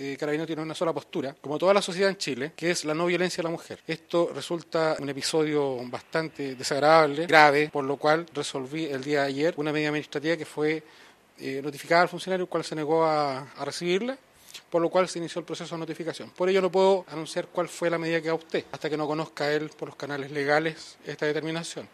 eh, tiene una sola postura, como toda la sociedad en Chile, que es la no violencia a la mujer. Esto resulta un episodio bastante desagradable, grave, por lo cual resolví el día de ayer una medida administrativa que fue eh, notificada al funcionario, el cual se negó a, a recibirla por lo cual se inició el proceso de notificación. Por ello no puedo anunciar cuál fue la medida que adopté, hasta que no conozca él por los canales legales esta determinación.